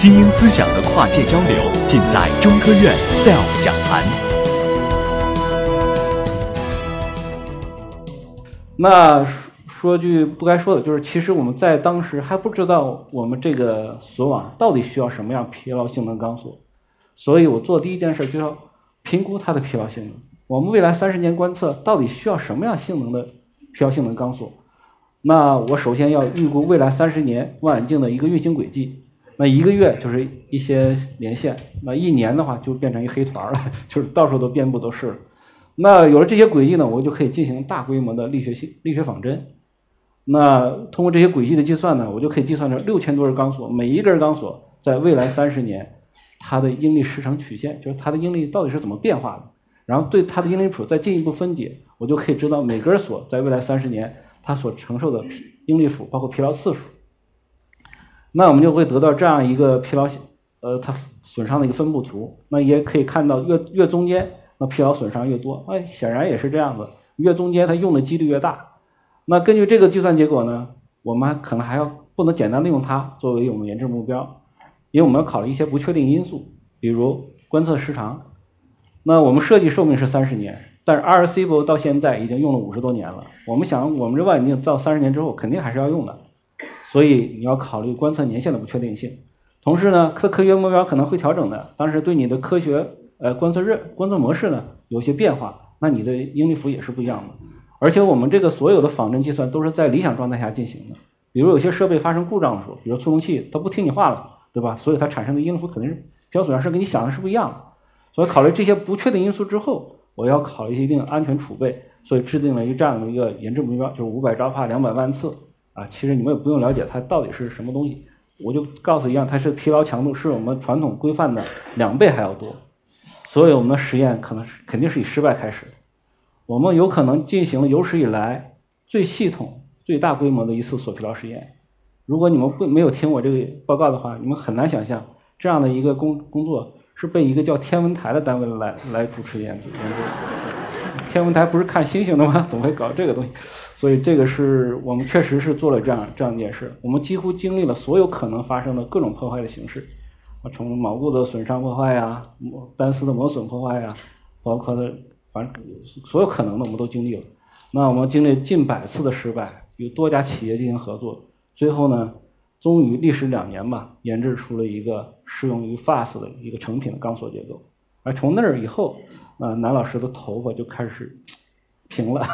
精英思想的跨界交流，尽在中科院 SELF 讲坛。那说说句不该说的，就是其实我们在当时还不知道我们这个索网到底需要什么样疲劳性能钢索，所以我做第一件事就要评估它的疲劳性能。我们未来三十年观测到底需要什么样性能的疲劳性能钢索？那我首先要预估未来三十年望远镜的一个运行轨迹。那一个月就是一些连线，那一年的话就变成一黑团了，就是到处都遍布都是了。那有了这些轨迹呢，我就可以进行大规模的力学性力学仿真。那通过这些轨迹的计算呢，我就可以计算出六千多根钢索，每一根钢索在未来三十年它的应力时程曲线，就是它的应力到底是怎么变化的。然后对它的应力谱再进一步分解，我就可以知道每根锁在未来三十年它所承受的应力谱，包括疲劳次数。那我们就会得到这样一个疲劳，呃，它损伤的一个分布图。那也可以看到越越中间，那疲劳损伤越多。哎，显然也是这样子，越中间它用的几率越大。那根据这个计算结果呢，我们可能还要不能简单的用它作为我们研制目标，因为我们要考虑一些不确定因素，比如观测时长。那我们设计寿命是三十年，但是 RCB 到现在已经用了五十多年了。我们想，我们这望远镜造三十年之后，肯定还是要用的。所以你要考虑观测年限的不确定性。同时呢，科科学目标可能会调整的，当时对你的科学呃观测热观测模式呢有些变化，那你的应力符也是不一样的。而且我们这个所有的仿真计算都是在理想状态下进行的。比如有些设备发生故障的时候，比如触控器它不听你话了，对吧？所以它产生的应力符肯定是标准上是跟你想的是不一样的。所以考虑这些不确定因素之后，我要考虑一定安全储备，所以制定了一个这样的一个研制目标，就是五百兆帕两百万次啊。其实你们也不用了解它到底是什么东西，我就告诉一样，它是疲劳强度是我们传统规范的两倍还要多。所以我们的实验可能是肯定是以失败开始的。我们有可能进行了有史以来最系统、最大规模的一次锁疲劳实验。如果你们不没有听我这个报告的话，你们很难想象这样的一个工工作。是被一个叫天文台的单位来来主持研究研究。天文台不是看星星的吗？怎么会搞这个东西？所以这个是我们确实是做了这样这样一件事。我们几乎经历了所有可能发生的各种破坏的形式，从锚固的损伤破坏呀，单丝的磨损破坏呀，包括的反正所有可能的我们都经历了。那我们经历近百次的失败，与多家企业进行合作，最后呢？终于历时两年吧，研制出了一个适用于 FAST 的一个成品的钢索结构。而从那儿以后，啊，南老师的头发就开始平了。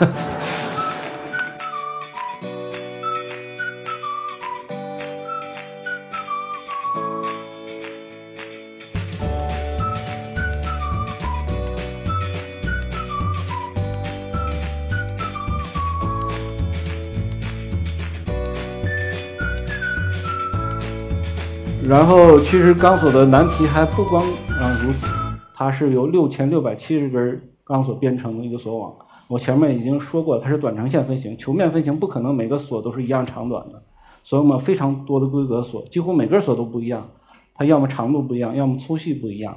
然后，其实钢索的难题还不光啊如此，它是由六千六百七十根钢索编成的一个锁网。我前面已经说过，它是短长线分型，球面分型不可能每个锁都是一样长短的，所以我们非常多的规格锁，几乎每根锁都不一样，它要么长度不一样，要么粗细不一样。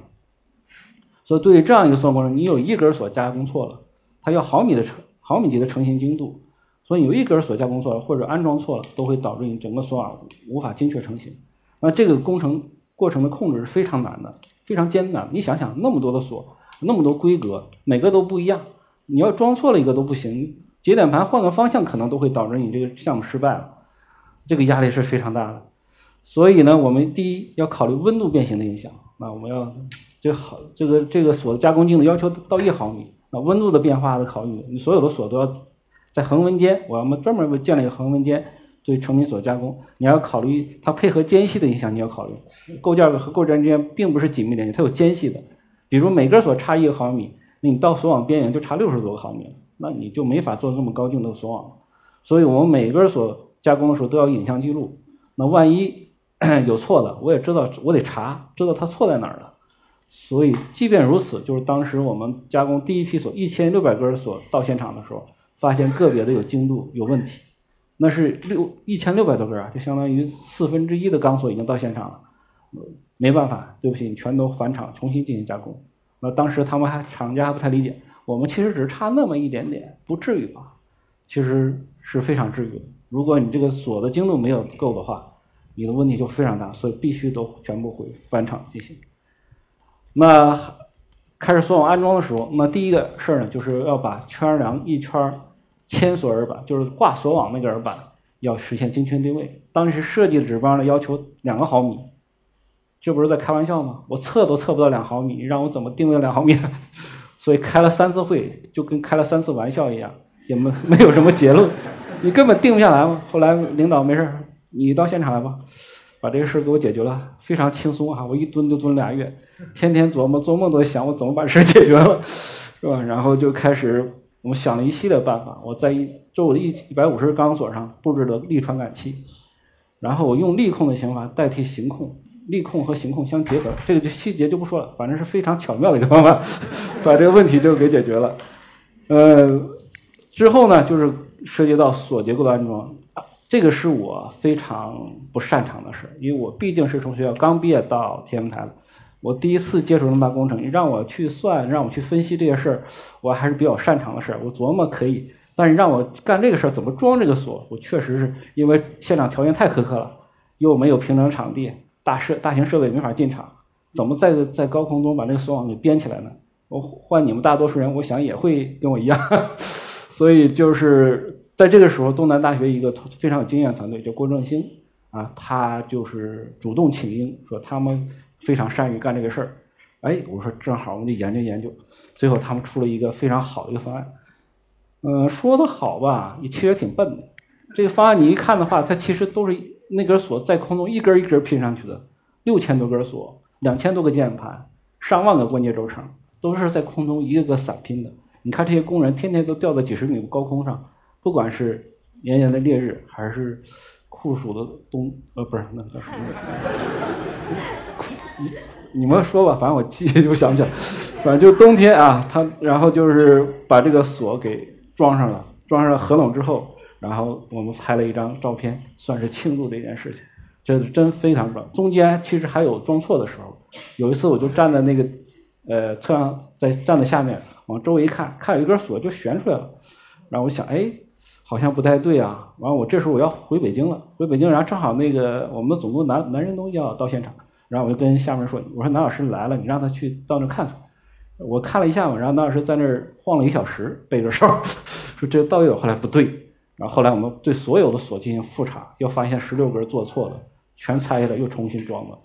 所以对于这样一个算过程，你有一根锁加工错了，它要毫米的成毫米级的成型精度，所以有一根锁加工错了或者安装错了，都会导致你整个锁网无法精确成型。那这个工程过程的控制是非常难的，非常艰难。你想想，那么多的锁，那么多规格，每个都不一样，你要装错了一个都不行。节点盘换个方向，可能都会导致你这个项目失败了。这个压力是非常大的。所以呢，我们第一要考虑温度变形的影响。那我们要这好，这个这个锁的加工精度要求到一毫米。那温度的变化的考虑，你所有的锁都要在恒温间，我们专门建了一个恒温间。对成品锁加工，你要考虑它配合间隙的影响，你要考虑构件和构件之间并不是紧密连接，它有间隙的。比如每根锁差一个毫米，那你到锁网边缘就差六十多个毫米，那你就没法做这么高精度的锁网。所以我们每根锁加工的时候都要影像记录，那万一 有错的，我也知道，我得查，知道它错在哪儿了。所以即便如此，就是当时我们加工第一批锁一千六百根锁到现场的时候，发现个别的有精度有问题。那是六一千六百多根啊，就相当于四分之一的钢索已经到现场了，没办法，对不起，你全都返厂重新进行加工。那当时他们还厂家还不太理解，我们其实只差那么一点点，不至于吧？其实是非常至于的。如果你这个锁的精度没有够的话，你的问题就非常大，所以必须都全部回返厂进行。那开始锁网安装的时候，那第一个事儿呢，就是要把圈梁一圈千索耳板，就是挂索网那个耳板，要实现精确定位。当时设计的指标呢，要求两个毫米，这不是在开玩笑吗？我测都测不到两毫米，让我怎么定位两毫米？呢？所以开了三次会，就跟开了三次玩笑一样，也没没有什么结论，你根本定不下来嘛。后来领导没事儿，你到现场来吧，把这个事儿给我解决了，非常轻松哈。我一蹲就蹲俩月，天天琢磨，做梦都在想我怎么把事儿解决了，是吧？然后就开始我们想了一系列办法，我在一周围的一一百五十钢索上布置了力传感器，然后我用力控的刑法代替行控。力控和行控相结合，这个就细节就不说了，反正是非常巧妙的一个方法，把这个问题就给解决了。呃，之后呢，就是涉及到锁结构的安装，这个是我非常不擅长的事，因为我毕竟是从学校刚毕业到天文台的，我第一次接触那么大工程，让我去算，让我去分析这些事儿，我还是比较擅长的事儿，我琢磨可以，但是让我干这个事儿，怎么装这个锁，我确实是因为现场条件太苛刻了，又没有平整场地。大设大型设备没法进场，怎么在在高空中把这个锁网给编起来呢？我换你们大多数人，我想也会跟我一样。所以就是在这个时候，东南大学一个非常有经验的团队叫郭正兴啊，他就是主动请缨，说他们非常善于干这个事儿。哎，我说正好，我们就研究研究。最后他们出了一个非常好的一个方案。嗯，说的好吧，也其实挺笨的。这个方案你一看的话，它其实都是。那根锁在空中一根一根拼上去的，六千多根锁，两千多个键盘，上万个关节轴承，都是在空中一个个散拼的。你看这些工人天天都吊在几十米高空上，不管是炎炎的烈日，还是酷暑的冬，呃，不是那叫什么？你你们说吧，反正我记就想不起来。反正就冬天啊，他然后就是把这个锁给装上了，装上合拢之后。然后我们拍了一张照片，算是庆祝这件事情。这是真非常棒。中间其实还有装错的时候。有一次我就站在那个呃车上，在站在下面往周围一看，看有一根锁就悬出来了。然后我想，哎，好像不太对啊。完了我这时候我要回北京了，回北京，然后正好那个我们总部男男人都要到现场，然后我就跟下面说，我说南老师来了，你让他去到那看看。我看了一下嘛，然后南老师在那儿晃了一小时，背着哨，说这倒有，后来不对。然后后来我们对所有的锁进行复查，又发现十六根做错了，全拆下来又重新装了。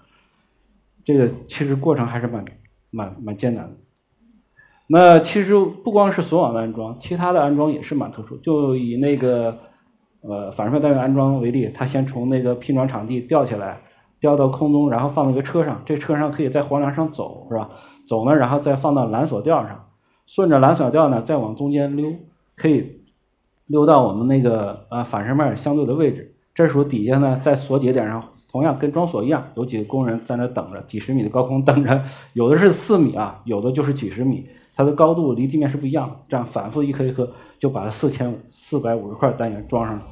这个其实过程还是蛮蛮蛮艰难的。那其实不光是锁网的安装，其他的安装也是蛮特殊。就以那个呃反射单元安装为例，它先从那个拼装场地吊起来，吊到空中，然后放到一个车上，这车上可以在黄梁上走，是吧？走呢，然后再放到缆索吊上，顺着缆索吊呢再往中间溜，可以。溜到我们那个呃反射面相对的位置，这时候底下呢在锁节点上，同样跟装锁一样，有几个工人在那等着，几十米的高空等着，有的是四米啊，有的就是几十米，它的高度离地面是不一样的，这样反复一颗一颗就把四千五四百五十块单元装上了。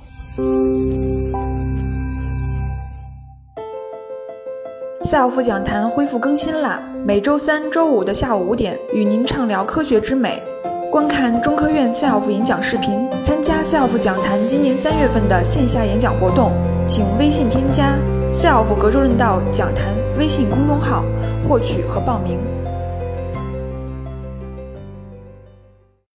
SELF 讲坛恢复更新啦，每周三、周五的下午五点，与您畅聊科学之美。观看中科院 SELF 演讲视频，参加 SELF 讲坛今年三月份的线下演讲活动，请微信添加 SELF 格州论道讲坛微信公众号，获取和报名。